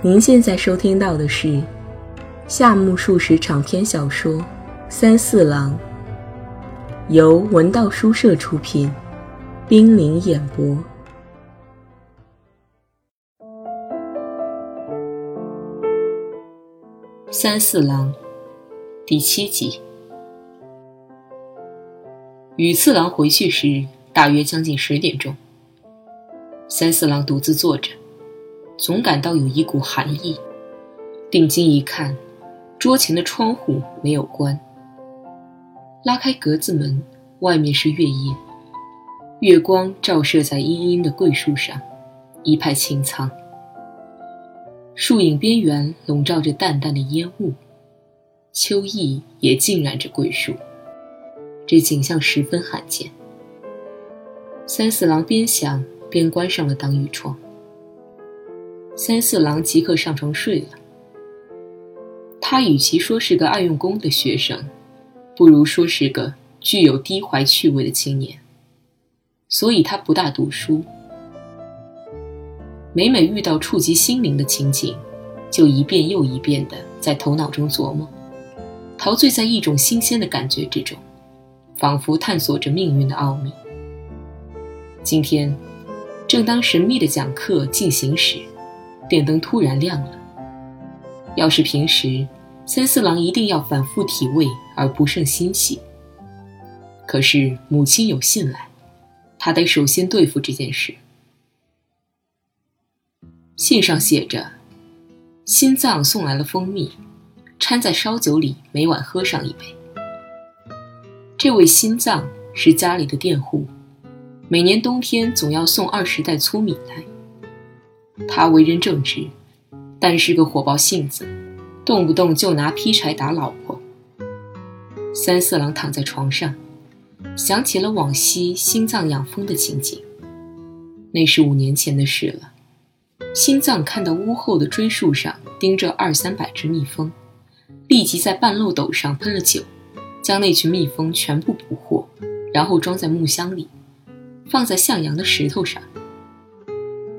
您现在收听到的是夏目漱石长篇小说《三四郎》，由文道书社出品，冰凌演播。三四郎第七集。羽次郎回去时，大约将近十点钟。三四郎独自坐着。总感到有一股寒意，定睛一看，桌前的窗户没有关。拉开格子门，外面是月夜，月光照射在阴阴的桂树上，一派清苍。树影边缘笼罩着淡淡的烟雾，秋意也浸染着桂树，这景象十分罕见。三四郎边想边关上了挡雨窗。三四郎即刻上床睡了。他与其说是个爱用功的学生，不如说是个具有低怀趣味的青年。所以他不大读书，每每遇到触及心灵的情景，就一遍又一遍地在头脑中琢磨，陶醉在一种新鲜的感觉之中，仿佛探索着命运的奥秘。今天，正当神秘的讲课进行时。电灯突然亮了。要是平时，三四郎一定要反复体味而不胜欣喜。可是母亲有信来，他得首先对付这件事。信上写着：“心脏送来了蜂蜜，掺在烧酒里，每晚喝上一杯。”这位心脏是家里的佃户，每年冬天总要送二十袋粗米来。他为人正直，但是个火爆性子，动不动就拿劈柴打老婆。三四郎躺在床上，想起了往昔心脏养蜂的情景。那是五年前的事了。心脏看到屋后的锥树上钉着二三百只蜜蜂，立即在半漏斗上喷了酒，将那群蜜蜂全部捕获，然后装在木箱里，放在向阳的石头上。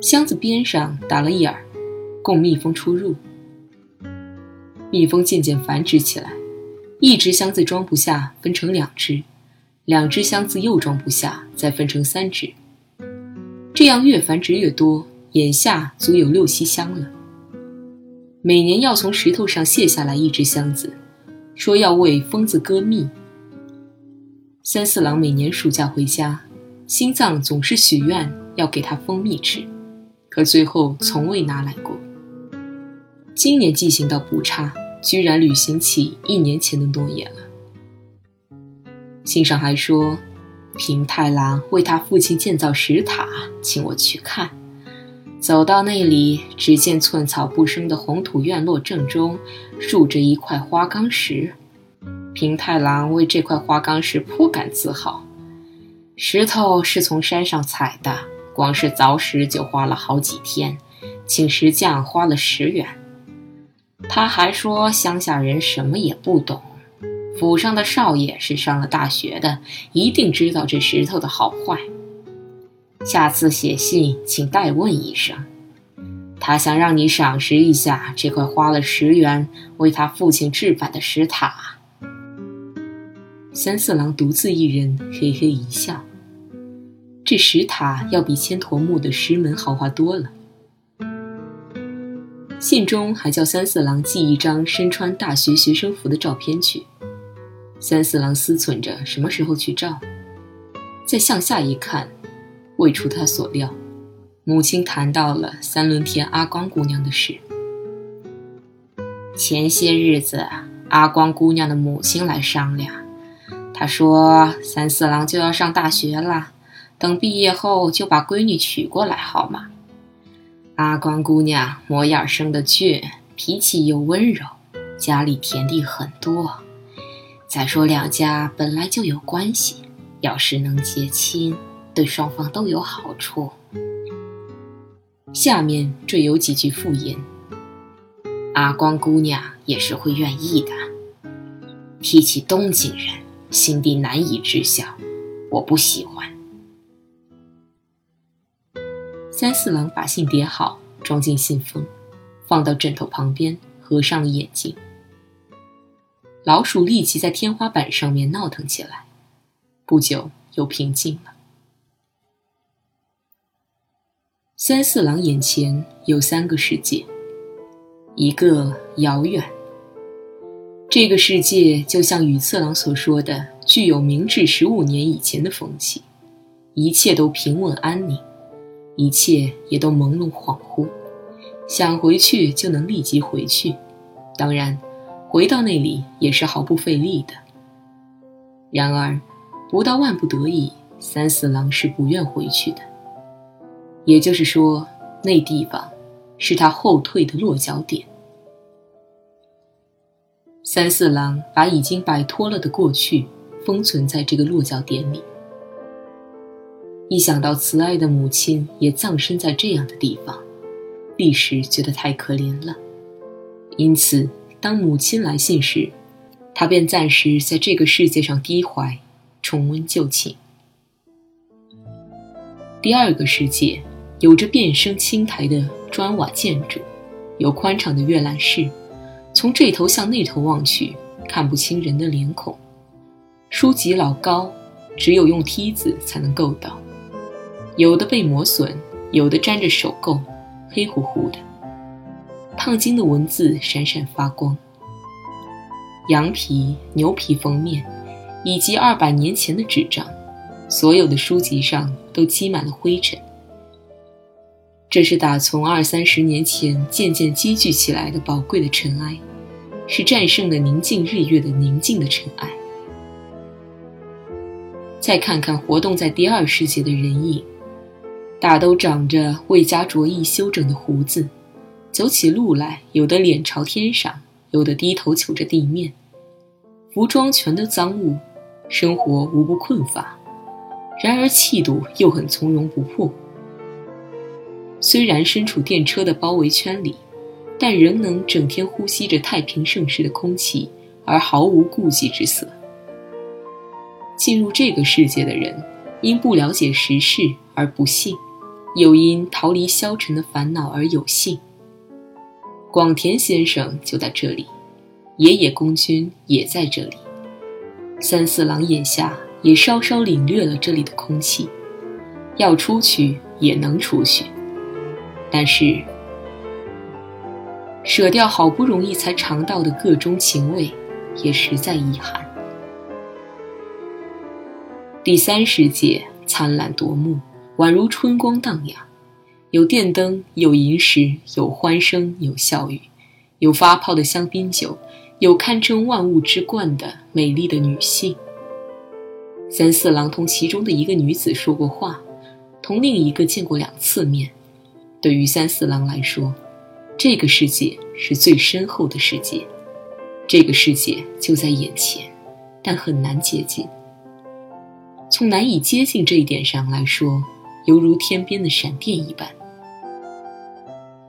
箱子边上打了一耳，供蜜蜂出入。蜜蜂渐渐繁殖起来，一只箱子装不下，分成两只；两只箱子又装不下，再分成三只。这样越繁殖越多，眼下足有六七箱了。每年要从石头上卸下来一只箱子，说要为蜂子割蜜。三四郎每年暑假回家，心脏总是许愿要给他蜂蜜吃。可最后从未拿来过。今年记性倒不差，居然履行起一年前的诺言了。信上还说，平太郎为他父亲建造石塔，请我去看。走到那里，只见寸草不生的红土院落正中，竖着一块花岗石。平太郎为这块花岗石颇感自豪，石头是从山上采的。光是凿石就花了好几天，请石匠花了十元。他还说乡下人什么也不懂，府上的少爷是上了大学的，一定知道这石头的好坏。下次写信请代问一声，他想让你赏识一下这块花了十元为他父亲置办的石塔。三四郎独自一人，嘿嘿一笑。这石塔要比千陀木的石门豪华多了。信中还叫三四郎寄一张身穿大学学生服的照片去。三四郎思忖着什么时候去照，再向下一看，未出他所料，母亲谈到了三轮田阿光姑娘的事。前些日子，阿光姑娘的母亲来商量，她说三四郎就要上大学了。等毕业后就把闺女娶过来，好吗？阿光姑娘模样生得俊，脾气又温柔，家里田地很多。再说两家本来就有关系，要是能结亲，对双方都有好处。下面缀有几句附言：阿光姑娘也是会愿意的。提起东京人，心地难以知晓，我不喜欢。三四郎把信叠好，装进信封，放到枕头旁边，合上了眼睛。老鼠立即在天花板上面闹腾起来，不久又平静了。三四郎眼前有三个世界，一个遥远。这个世界就像羽次郎所说的，具有明治十五年以前的风气，一切都平稳安宁，一切也都朦胧恍惚，想回去就能立即回去。当然。回到那里也是毫不费力的。然而，不到万不得已，三四郎是不愿回去的。也就是说，那地方是他后退的落脚点。三四郎把已经摆脱了的过去封存在这个落脚点里。一想到慈爱的母亲也葬身在这样的地方，立时觉得太可怜了，因此。当母亲来信时，他便暂时在这个世界上低怀，重温旧情。第二个世界有着变声青苔的砖瓦建筑，有宽敞的阅览室，从这头向那头望去，看不清人的脸孔。书籍老高，只有用梯子才能够到，有的被磨损，有的沾着手垢，黑乎乎的。烫金的文字闪闪发光。羊皮、牛皮封面，以及二百年前的纸张，所有的书籍上都积满了灰尘。这是打从二三十年前渐渐积聚起来的宝贵的尘埃，是战胜了宁静日月的宁静的尘埃。再看看活动在第二世界的人影，大都长着未加着意修整的胡子。走起路来，有的脸朝天上，有的低头瞅着地面，服装全都脏污，生活无不困乏，然而气度又很从容不迫。虽然身处电车的包围圈里，但仍能整天呼吸着太平盛世的空气，而毫无顾忌之色。进入这个世界的人，因不了解时事而不幸，又因逃离消沉的烦恼而有幸。广田先生就在这里，野野公君也在这里，三四郎眼下也稍稍领略了这里的空气，要出去也能出去，但是舍掉好不容易才尝到的各中情味，也实在遗憾。第三世界灿烂夺目，宛如春光荡漾。有电灯，有银石，有欢声，有笑语，有发泡的香槟酒，有堪称万物之冠的美丽的女性。三四郎同其中的一个女子说过话，同另一个见过两次面。对于三四郎来说，这个世界是最深厚的世界，这个世界就在眼前，但很难接近。从难以接近这一点上来说，犹如天边的闪电一般。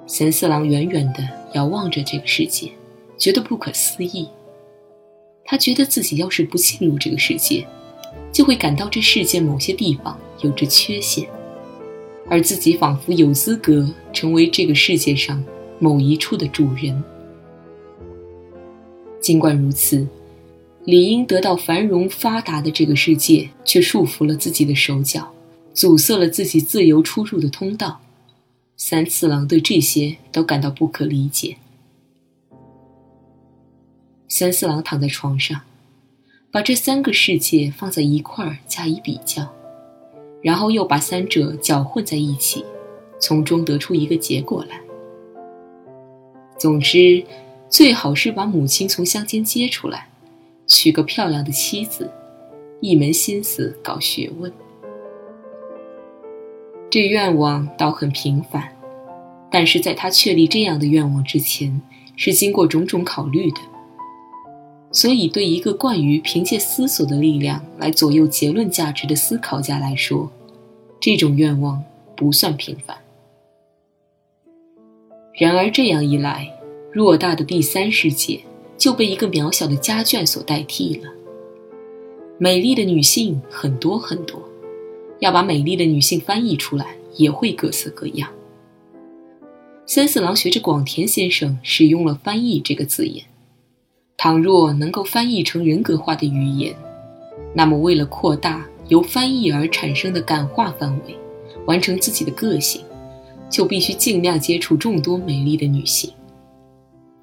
三四郎远远地遥望着这个世界，觉得不可思议。他觉得自己要是不进入这个世界，就会感到这世界某些地方有着缺陷，而自己仿佛有资格成为这个世界上某一处的主人。尽管如此，理应得到繁荣发达的这个世界，却束缚了自己的手脚，阻塞了自己自由出入的通道。三次郎对这些都感到不可理解。三四郎躺在床上，把这三个世界放在一块儿加以比较，然后又把三者搅混在一起，从中得出一个结果来。总之，最好是把母亲从乡间接出来，娶个漂亮的妻子，一门心思搞学问。这愿望倒很平凡，但是在他确立这样的愿望之前，是经过种种考虑的。所以，对一个惯于凭借思索的力量来左右结论价值的思考家来说，这种愿望不算平凡。然而，这样一来，偌大的第三世界就被一个渺小的家眷所代替了。美丽的女性很多很多。要把美丽的女性翻译出来，也会各色各样。三四郎学着广田先生使用了“翻译”这个字眼。倘若能够翻译成人格化的语言，那么为了扩大由翻译而产生的感化范围，完成自己的个性，就必须尽量接触众多美丽的女性。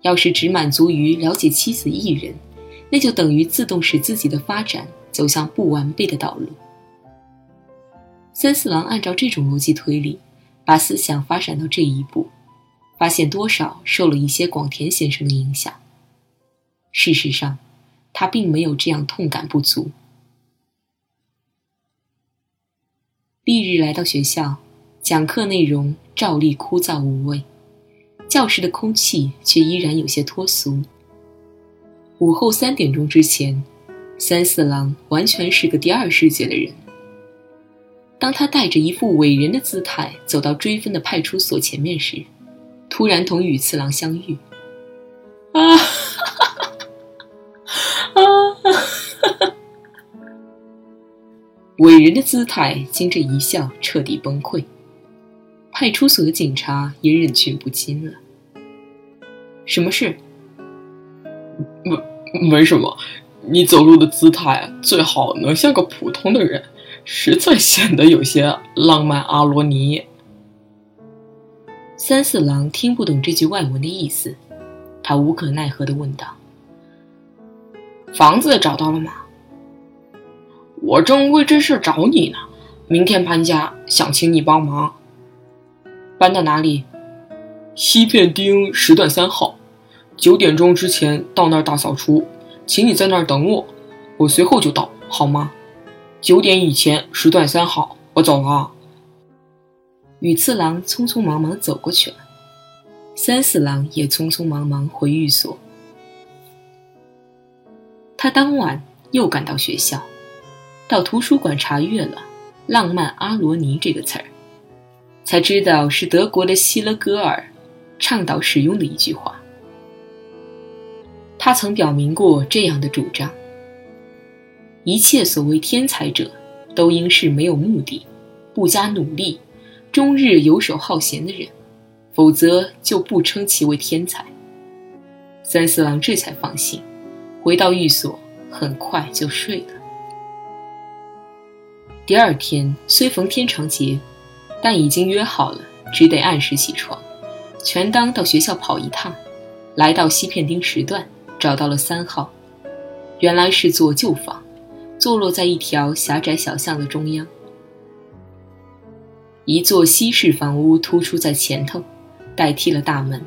要是只满足于了解妻子一人，那就等于自动使自己的发展走向不完备的道路。三四郎按照这种逻辑推理，把思想发展到这一步，发现多少受了一些广田先生的影响。事实上，他并没有这样痛感不足。翌日来到学校，讲课内容照例枯燥无味，教室的空气却依然有些脱俗。午后三点钟之前，三四郎完全是个第二世界的人。当他带着一副伟人的姿态走到追分的派出所前面时，突然同羽次郎相遇。啊！啊！伟人的姿态经这一笑彻底崩溃，派出所的警察也忍俊不禁了。什么事？没没什么，你走路的姿态最好能像个普通的人。实在显得有些浪漫阿罗尼。三四郎听不懂这句外文的意思，他无可奈何的问道：“房子找到了吗？我正为这事找你呢。明天搬家，想请你帮忙。搬到哪里？西片町十段三号，九点钟之前到那儿大扫除，请你在那儿等我，我随后就到，好吗？”九点以前，时段三号，我走了。羽次郎匆匆忙忙走过去了，三四郎也匆匆忙忙回寓所。他当晚又赶到学校，到图书馆查阅了“浪漫阿罗尼”这个词儿，才知道是德国的希勒格尔倡导使用的一句话。他曾表明过这样的主张。一切所谓天才者，都应是没有目的、不加努力、终日游手好闲的人，否则就不称其为天才。三四郎这才放心，回到寓所，很快就睡了。第二天虽逢天长节，但已经约好了，只得按时起床，全当到学校跑一趟。来到西片町时段，找到了三号，原来是座旧房。坐落在一条狭窄小巷的中央，一座西式房屋突出在前头，代替了大门。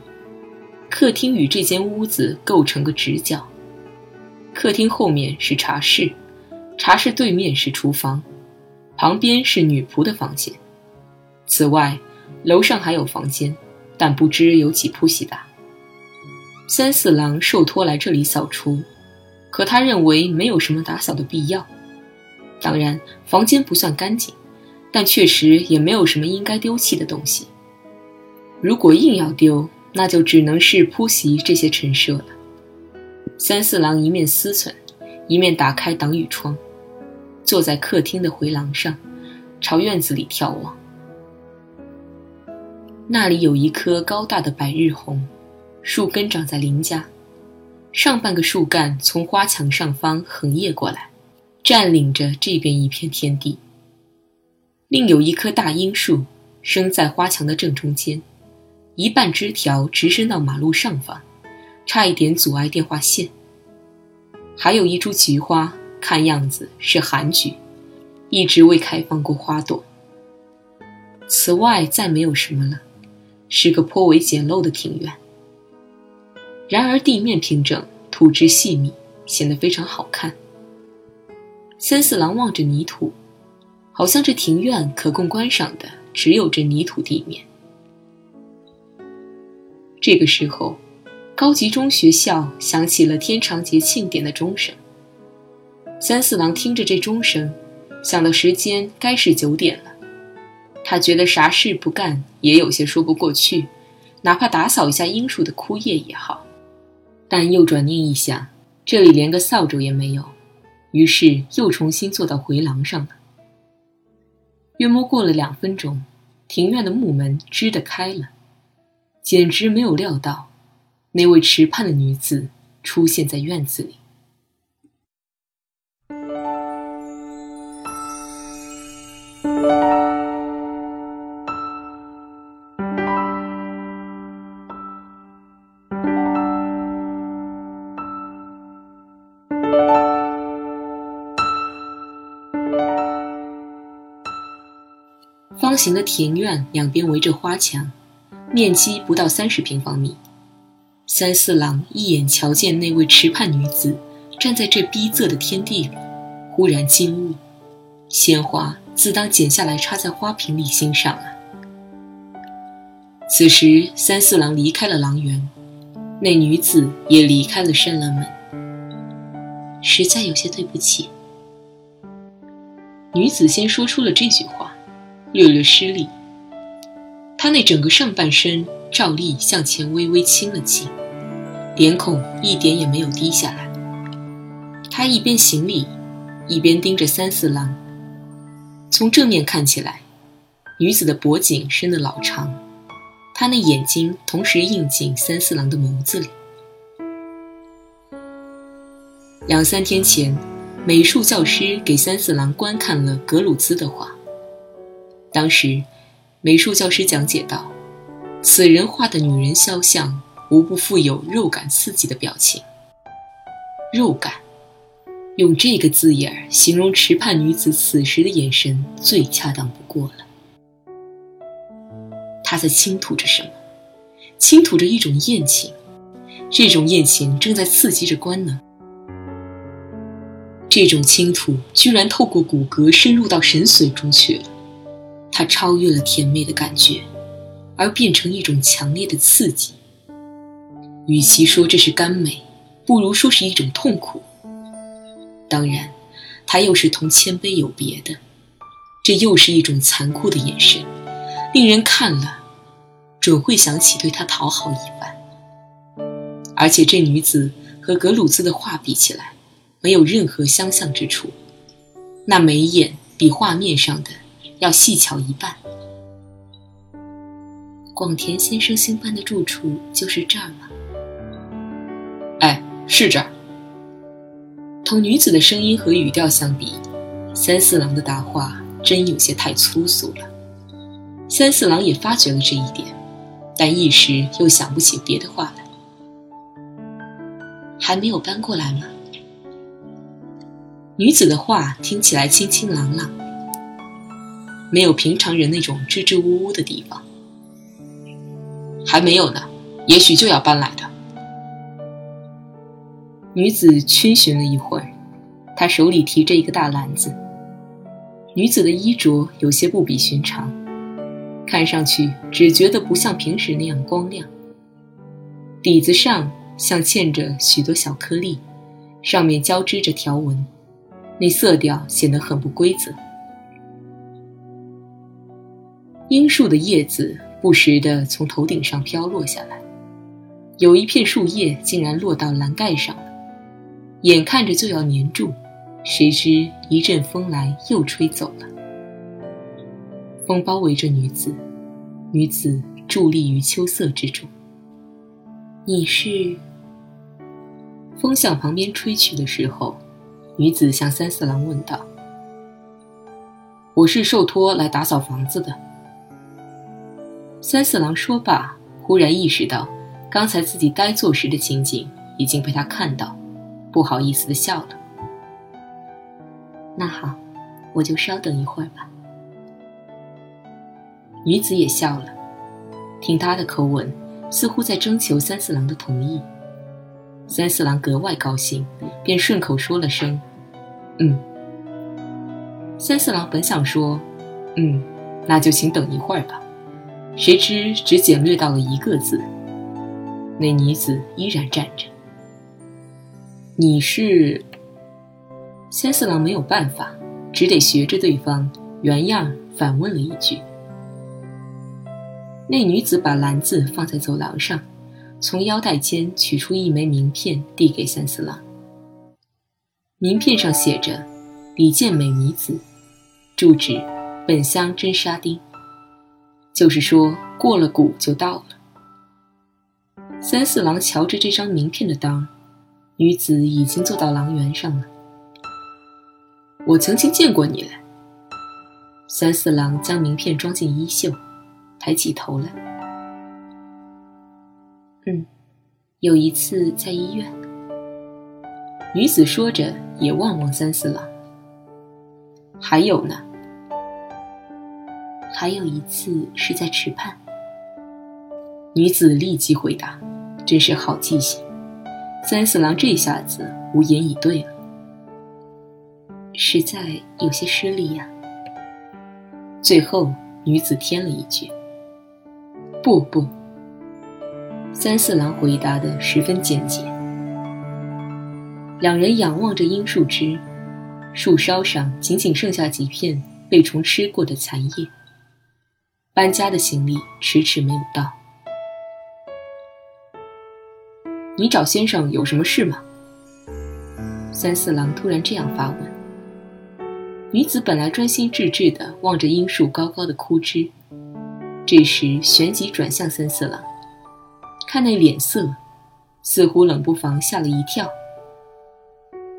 客厅与这间屋子构成个直角。客厅后面是茶室，茶室对面是厨房，旁边是女仆的房间。此外，楼上还有房间，但不知有几铺席大。三四郎受托来这里扫除。可他认为没有什么打扫的必要。当然，房间不算干净，但确实也没有什么应该丢弃的东西。如果硬要丢，那就只能是铺席这些陈设了。三四郎一面思忖，一面打开挡雨窗，坐在客厅的回廊上，朝院子里眺望。那里有一棵高大的百日红，树根长在邻家。上半个树干从花墙上方横越过来，占领着这边一片天地。另有一棵大樱树，生在花墙的正中间，一半枝条直伸到马路上方，差一点阻碍电话线。还有一株菊花，看样子是寒菊，一直未开放过花朵。此外再没有什么了，是个颇为简陋的庭院。然而地面平整，土质细密，显得非常好看。三四郎望着泥土，好像这庭院可供观赏的只有这泥土地面。这个时候，高级中学校响起了天长节庆典的钟声。三四郎听着这钟声，想到时间该是九点了，他觉得啥事不干也有些说不过去，哪怕打扫一下樱树的枯叶也好。但又转念一想，这里连个扫帚也没有，于是又重新坐到回廊上了。约摸过了两分钟，庭院的木门吱地开了，简直没有料到，那位池畔的女子出现在院子里。形的庭院两边围着花墙，面积不到三十平方米。三四郎一眼瞧见那位池畔女子站在这逼仄的天地里，忽然惊悟：鲜花自当剪下来插在花瓶里欣赏啊！此时，三四郎离开了狼园，那女子也离开了深蓝门。实在有些对不起。女子先说出了这句话。略略失礼，他那整个上半身照例向前微微倾了倾，脸孔一点也没有低下来。他一边行礼，一边盯着三四郎。从正面看起来，女子的脖颈伸得老长，她那眼睛同时映进三四郎的眸子里。两三天前，美术教师给三四郎观看了格鲁兹的画。当时，美术教师讲解道：“此人画的女人肖像，无不富有肉感刺激的表情。肉感，用这个字眼形容池畔女子此时的眼神，最恰当不过了。她在倾吐着什么？倾吐着一种艳情，这种艳情正在刺激着官能。这种倾吐居然透过骨骼深入到神髓中去了。”它超越了甜美的感觉，而变成一种强烈的刺激。与其说这是甘美，不如说是一种痛苦。当然，它又是同谦卑有别的。这又是一种残酷的眼神，令人看了，准会想起对他讨好一番。而且这女子和格鲁兹的画比起来，没有任何相像之处。那眉眼比画面上的。要细巧一半。广田先生新搬的住处就是这儿吗？哎，是这儿。同女子的声音和语调相比，三四郎的答话真有些太粗俗了。三四郎也发觉了这一点，但一时又想不起别的话来。还没有搬过来吗？女子的话听起来清清朗朗。没有平常人那种支支吾吾的地方，还没有呢，也许就要搬来的。女子逡巡了一会儿，她手里提着一个大篮子。女子的衣着有些不比寻常，看上去只觉得不像平时那样光亮。底子上像嵌着许多小颗粒，上面交织着条纹，那色调显得很不规则。樱树的叶子不时地从头顶上飘落下来，有一片树叶竟然落到栏盖上了，眼看着就要粘住，谁知一阵风来又吹走了。风包围着女子，女子伫立于秋色之中。你是？风向旁边吹去的时候，女子向三四郎问道：“我是受托来打扫房子的。”三四郎说罢，忽然意识到刚才自己呆坐时的情景已经被他看到，不好意思的笑了。那好，我就稍等一会儿吧。女子也笑了，听她的口吻，似乎在征求三四郎的同意。三四郎格外高兴，便顺口说了声：“嗯。”三四郎本想说：“嗯，那就请等一会儿吧。”谁知只简略到了一个字。那女子依然站着。你是？三四郎没有办法，只得学着对方原样反问了一句。那女子把篮子放在走廊上，从腰带间取出一枚名片，递给三四郎。名片上写着：“李健美女子，住址本乡真沙町。”就是说，过了谷就到了。三四郎瞧着这张名片的当，女子已经坐到廊垣上了。我曾经见过你来。三四郎将名片装进衣袖，抬起头来。嗯，有一次在医院。女子说着，也望望三四郎。还有呢？还有一次是在池畔。女子立即回答：“真是好记性。”三四郎这下子无言以对了。实在有些失礼呀。最后，女子添了一句：“不不。”三四郎回答的十分简洁。两人仰望着樱树枝，树梢上仅仅剩下几片被虫吃过的残叶。搬家的行李迟迟没有到。你找先生有什么事吗？三四郎突然这样发问。女子本来专心致志地望着樱树高高的枯枝，这时旋即转向三四郎，看那脸色，似乎冷不防吓了一跳。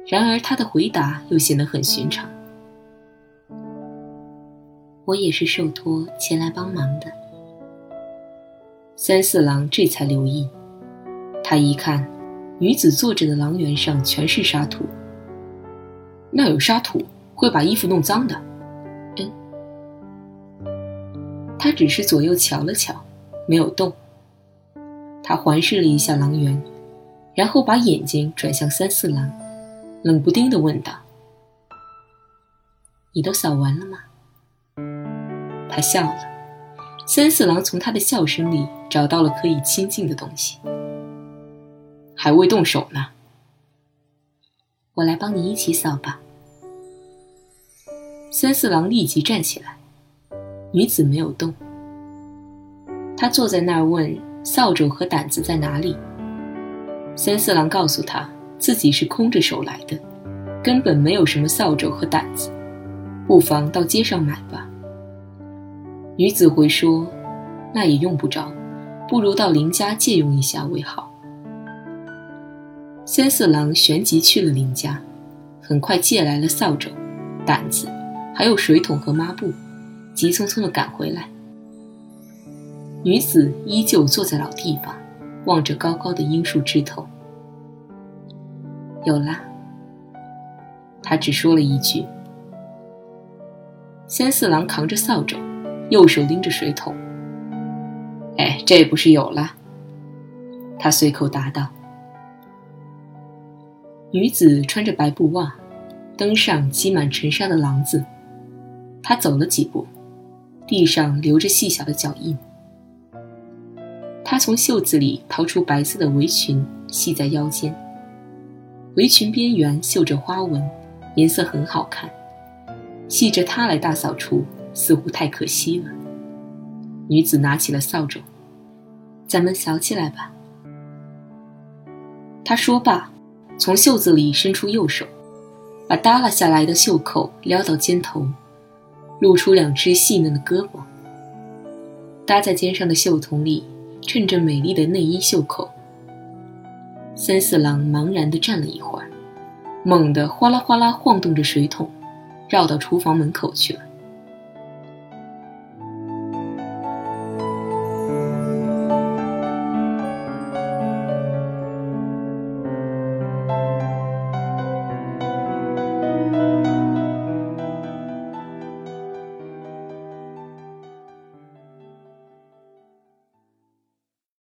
然而他的回答又显得很寻常。我也是受托前来帮忙的。三四郎这才留意，他一看，女子坐着的廊垣上全是沙土。那有沙土。会把衣服弄脏的。嗯，他只是左右瞧了瞧，没有动。他环视了一下狼园，然后把眼睛转向三四郎，冷不丁地问道：“你都扫完了吗？”他笑了。三四郎从他的笑声里找到了可以亲近的东西。还未动手呢。我来帮你一起扫吧。三四郎立即站起来，女子没有动。他坐在那儿问：“扫帚和掸子在哪里？”三四郎告诉他自己是空着手来的，根本没有什么扫帚和掸子，不妨到街上买吧。女子回说：“那也用不着，不如到邻家借用一下为好。”三四郎旋即去了邻家，很快借来了扫帚、掸子。还有水桶和抹布，急匆匆地赶回来。女子依旧坐在老地方，望着高高的樱树枝头。有啦，他只说了一句。三四郎扛着扫帚，右手拎着水桶。哎，这不是有了？他随口答道。女子穿着白布袜，登上积满尘沙的廊子。她走了几步，地上留着细小的脚印。她从袖子里掏出白色的围裙，系在腰间。围裙边缘绣着花纹，颜色很好看。系着它来大扫除，似乎太可惜了。女子拿起了扫帚，咱们扫起来吧。他说罢，从袖子里伸出右手，把耷拉下来的袖口撩到肩头。露出两只细嫩的胳膊，搭在肩上的袖筒里衬着美丽的内衣袖口。三四郎茫然地站了一会儿，猛地哗啦哗啦晃动着水桶，绕到厨房门口去了。